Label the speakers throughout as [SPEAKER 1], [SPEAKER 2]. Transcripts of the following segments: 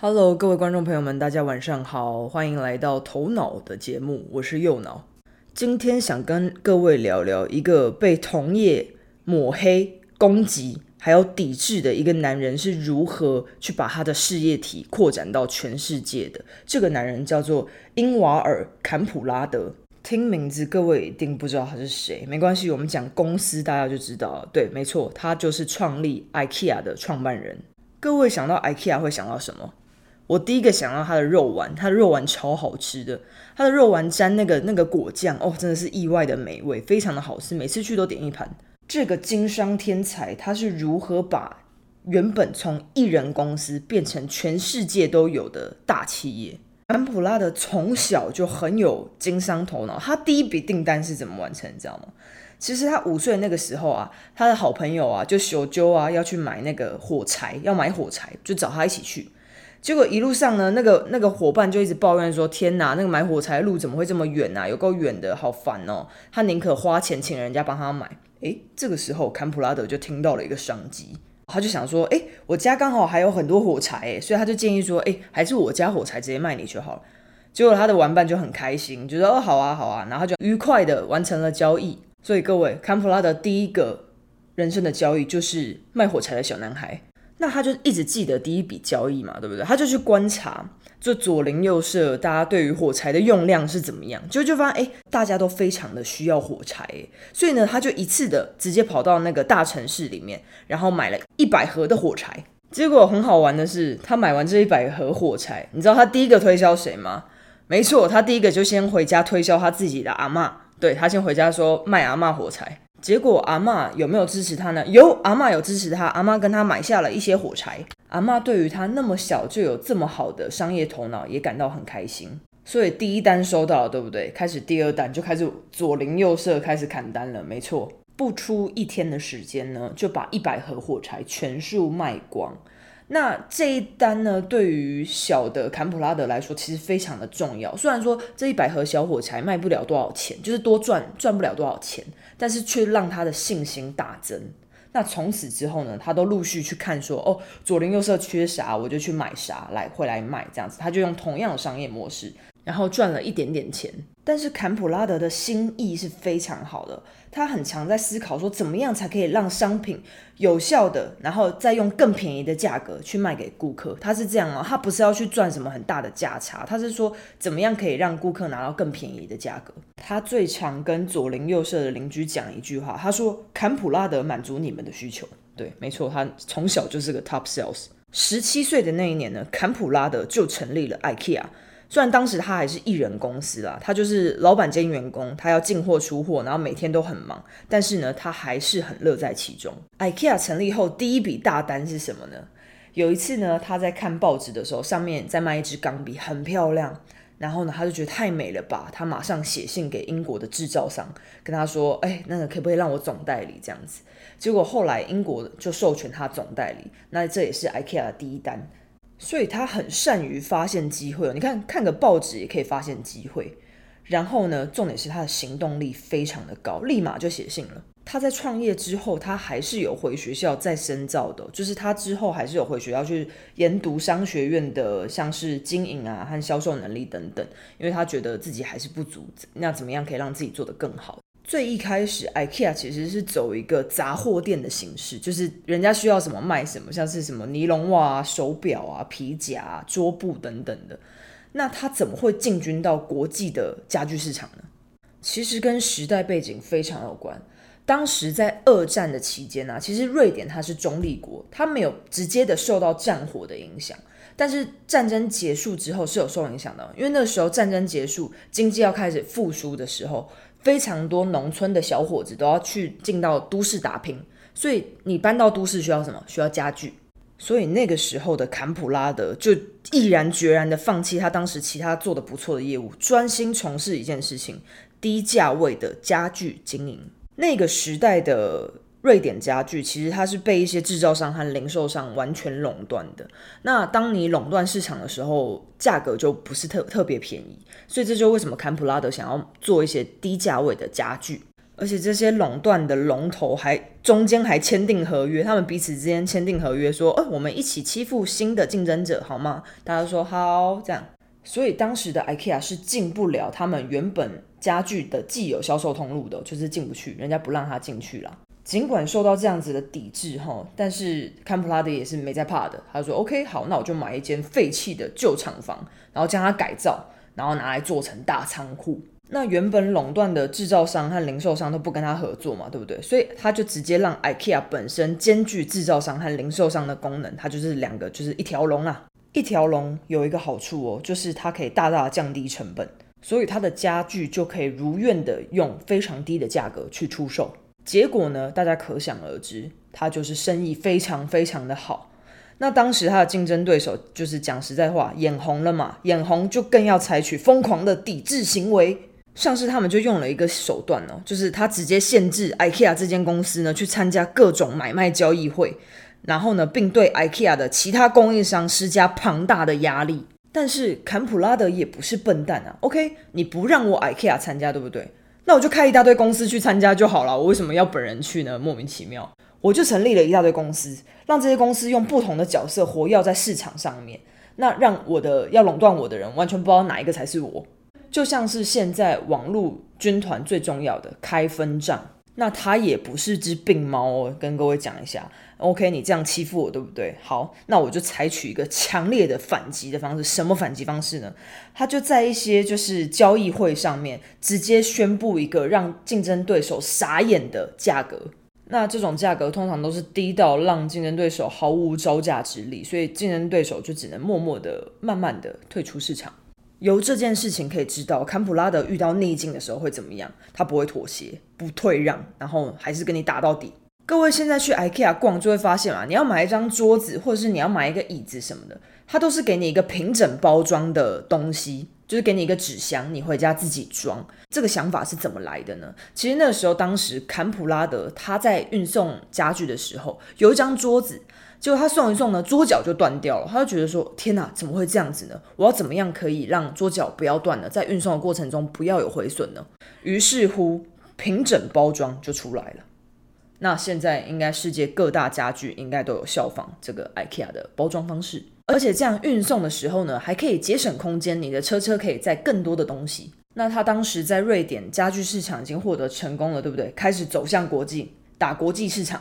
[SPEAKER 1] Hello，各位观众朋友们，大家晚上好，欢迎来到头脑的节目，我是右脑。今天想跟各位聊聊一个被同业抹黑、攻击还有抵制的一个男人是如何去把他的事业体扩展到全世界的。这个男人叫做英瓦尔·坎普拉德。听名字，各位一定不知道他是谁，没关系，我们讲公司，大家就知道。对，没错，他就是创立 IKEA 的创办人。各位想到 IKEA 会想到什么？我第一个想到它的肉丸，它的肉丸超好吃的，它的肉丸沾那个那个果酱，哦，真的是意外的美味，非常的好吃，每次去都点一盘。这个经商天才他是如何把原本从一人公司变成全世界都有的大企业？安普拉德从小就很有经商头脑，他第一笔订单是怎么完成？你知道吗？其实他五岁那个时候啊，他的好朋友啊就小揪啊要去买那个火柴，要买火柴，就找他一起去。结果一路上呢，那个那个伙伴就一直抱怨说：“天哪，那个买火柴的路怎么会这么远啊？有够远的，好烦哦！”他宁可花钱请人家帮他买。诶，这个时候坎普拉德就听到了一个商机，他就想说：“诶，我家刚好还有很多火柴，诶，所以他就建议说：‘诶，还是我家火柴直接卖你就好了。’结果他的玩伴就很开心，觉得哦，好啊，好啊，然后就愉快的完成了交易。所以各位，坎普拉德第一个人生的交易就是卖火柴的小男孩。那他就一直记得第一笔交易嘛，对不对？他就去观察，就左邻右舍大家对于火柴的用量是怎么样，就就发现哎，大家都非常的需要火柴，所以呢，他就一次的直接跑到那个大城市里面，然后买了一百盒的火柴。结果很好玩的是，他买完这一百盒火柴，你知道他第一个推销谁吗？没错，他第一个就先回家推销他自己的阿妈，对他先回家说卖阿妈火柴。结果阿妈有没有支持他呢？有，阿妈有支持他。阿妈跟他买下了一些火柴。阿妈对于他那么小就有这么好的商业头脑也感到很开心。所以第一单收到了，对不对？开始第二单就开始左邻右舍开始砍单了。没错，不出一天的时间呢，就把一百盒火柴全数卖光。那这一单呢，对于小的坎普拉德来说，其实非常的重要。虽然说这一百盒小火柴卖不了多少钱，就是多赚赚不了多少钱，但是却让他的信心大增。那从此之后呢，他都陆续去看说，哦，左邻右舍缺啥，我就去买啥来回来卖这样子。他就用同样的商业模式，然后赚了一点点钱。但是坎普拉德的心意是非常好的。他很常在思考说，怎么样才可以让商品有效的，然后再用更便宜的价格去卖给顾客。他是这样哦，他不是要去赚什么很大的价差，他是说怎么样可以让顾客拿到更便宜的价格。他最常跟左邻右舍的邻居讲一句话，他说：“坎普拉德满足你们的需求。”对，没错，他从小就是个 top sales。十七岁的那一年呢，坎普拉德就成立了 IKEA。虽然当时他还是艺人公司啦，他就是老板兼员工，他要进货出货，然后每天都很忙，但是呢，他还是很乐在其中。IKEA 成立后第一笔大单是什么呢？有一次呢，他在看报纸的时候，上面在卖一支钢笔，很漂亮，然后呢，他就觉得太美了吧，他马上写信给英国的制造商，跟他说：“哎，那个可不可以让我总代理这样子？”结果后来英国就授权他总代理，那这也是 IKEA 的第一单。所以他很善于发现机会哦，你看看个报纸也可以发现机会。然后呢，重点是他的行动力非常的高，立马就写信了。他在创业之后，他还是有回学校再深造的，就是他之后还是有回学校去研读商学院的，像是经营啊和销售能力等等，因为他觉得自己还是不足，那怎么样可以让自己做得更好？最一开始，IKEA 其实是走一个杂货店的形式，就是人家需要什么卖什么，像是什么尼龙袜啊、手表啊、皮夹、桌布等等的。那它怎么会进军到国际的家具市场呢？其实跟时代背景非常有关。当时在二战的期间呢，其实瑞典它是中立国，它没有直接的受到战火的影响。但是战争结束之后是有受影响的，因为那时候战争结束，经济要开始复苏的时候。非常多农村的小伙子都要去进到都市打拼，所以你搬到都市需要什么？需要家具。所以那个时候的坎普拉德就毅然决然的放弃他当时其他做的不错的业务，专心从事一件事情：低价位的家具经营。那个时代的。瑞典家具其实它是被一些制造商和零售商完全垄断的。那当你垄断市场的时候，价格就不是特特别便宜。所以这就为什么坎普拉德想要做一些低价位的家具。而且这些垄断的龙头还中间还签订合约，他们彼此之间签订合约，说，呃，我们一起欺负新的竞争者，好吗？大家说好，这样。所以当时的 IKEA 是进不了他们原本家具的既有销售通路的，就是进不去，人家不让他进去了。尽管受到这样子的抵制哈，但是坎普拉德也是没在怕的。他说：“OK，好，那我就买一间废弃的旧厂房，然后将它改造，然后拿来做成大仓库。那原本垄断的制造商和零售商都不跟他合作嘛，对不对？所以他就直接让 IKEA 本身兼具制造商和零售商的功能，它就是两个，就是一条龙啊。一条龙有一个好处哦，就是它可以大大降低成本，所以它的家具就可以如愿的用非常低的价格去出售。”结果呢，大家可想而知，他就是生意非常非常的好。那当时他的竞争对手就是讲实在话，眼红了嘛，眼红就更要采取疯狂的抵制行为。像是他们就用了一个手段哦，就是他直接限制 IKEA 这间公司呢去参加各种买卖交易会，然后呢，并对 IKEA 的其他供应商施加庞大的压力。但是坎普拉德也不是笨蛋啊，OK，你不让我 IKEA 参加，对不对？那我就开一大堆公司去参加就好了，我为什么要本人去呢？莫名其妙，我就成立了一大堆公司，让这些公司用不同的角色活跃在市场上面，那让我的要垄断我的人完全不知道哪一个才是我，就像是现在网络军团最重要的开分账。那它也不是只病猫哦，跟各位讲一下。OK，你这样欺负我，对不对？好，那我就采取一个强烈的反击的方式。什么反击方式呢？他就在一些就是交易会上面直接宣布一个让竞争对手傻眼的价格。那这种价格通常都是低到让竞争对手毫无招架之力，所以竞争对手就只能默默的、慢慢的退出市场。由这件事情可以知道，坎普拉德遇到逆境的时候会怎么样？他不会妥协，不退让，然后还是跟你打到底。各位现在去 IKEA 逛就会发现啊，你要买一张桌子，或者是你要买一个椅子什么的，它都是给你一个平整包装的东西，就是给你一个纸箱，你回家自己装。这个想法是怎么来的呢？其实那个时候，当时坎普拉德他在运送家具的时候，有一张桌子。结果他送一送呢，桌脚就断掉了。他就觉得说：“天哪，怎么会这样子呢？我要怎么样可以让桌脚不要断呢？在运送的过程中不要有毁损呢？”于是乎，平整包装就出来了。那现在应该世界各大家具应该都有效仿这个 IKEA 的包装方式，而且这样运送的时候呢，还可以节省空间，你的车车可以载更多的东西。那他当时在瑞典家具市场已经获得成功了，对不对？开始走向国际，打国际市场。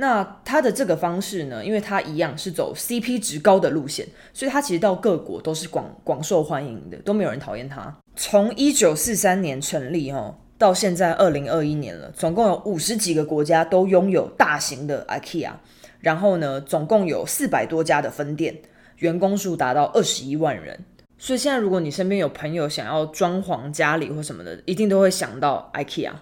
[SPEAKER 1] 那它的这个方式呢，因为它一样是走 CP 值高的路线，所以它其实到各国都是广广受欢迎的，都没有人讨厌它。从一九四三年成立哦，到现在二零二一年了，总共有五十几个国家都拥有大型的 IKEA，然后呢，总共有四百多家的分店，员工数达到二十一万人。所以现在如果你身边有朋友想要装潢家里或什么的，一定都会想到 IKEA。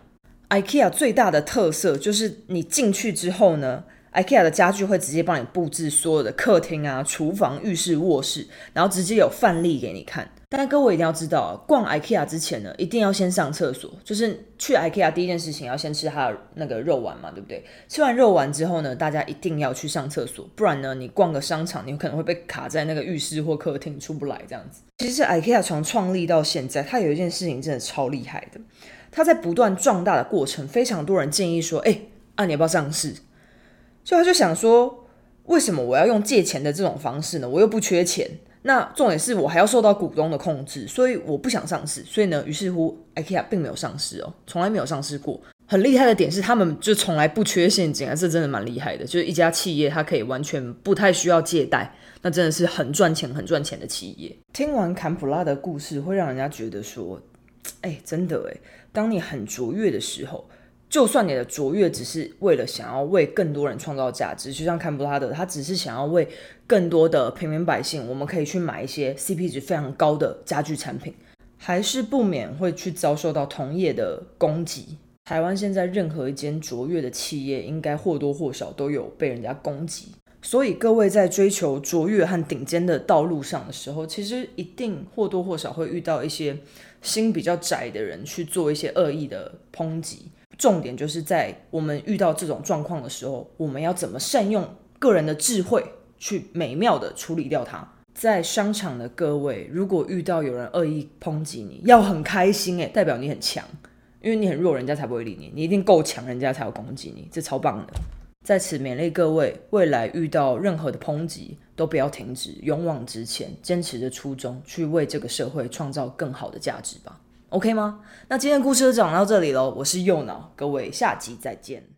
[SPEAKER 1] IKEA 最大的特色就是你进去之后呢，IKEA 的家具会直接帮你布置所有的客厅啊、厨房、浴室、卧室，然后直接有范例给你看。但各位一定要知道，逛 IKEA 之前呢，一定要先上厕所。就是去 IKEA 第一件事情要先吃它的那个肉丸嘛，对不对？吃完肉丸之后呢，大家一定要去上厕所，不然呢，你逛个商场，你有可能会被卡在那个浴室或客厅出不来这样子。其实 IKEA 从创立到现在，它有一件事情真的超厉害的。它在不断壮大的过程，非常多人建议说：“哎，啊，你要不要上市？”所以他就想说：“为什么我要用借钱的这种方式呢？我又不缺钱。那重点是我还要受到股东的控制，所以我不想上市。所以呢，于是乎，IKEA 并没有上市哦，从来没有上市过。很厉害的点是，他们就从来不缺现金啊，这真的蛮厉害的。就是一家企业，它可以完全不太需要借贷，那真的是很赚钱、很赚钱的企业。听完坎普拉的故事，会让人家觉得说：“哎，真的哎。”当你很卓越的时候，就算你的卓越只是为了想要为更多人创造价值，就像坎布拉德，他只是想要为更多的平民百姓，我们可以去买一些 CP 值非常高的家具产品，还是不免会去遭受到同业的攻击。台湾现在任何一间卓越的企业，应该或多或少都有被人家攻击。所以各位在追求卓越和顶尖的道路上的时候，其实一定或多或少会遇到一些。心比较窄的人去做一些恶意的抨击，重点就是在我们遇到这种状况的时候，我们要怎么善用个人的智慧去美妙的处理掉它。在商场的各位，如果遇到有人恶意抨击你，要很开心诶，代表你很强，因为你很弱，人家才不会理你，你一定够强，人家才要攻击你，这超棒的。在此勉励各位，未来遇到任何的抨击，都不要停止，勇往直前，坚持着初衷，去为这个社会创造更好的价值吧。，OK 吗？那今天的故事就讲到这里喽，我是右脑，各位下集再见。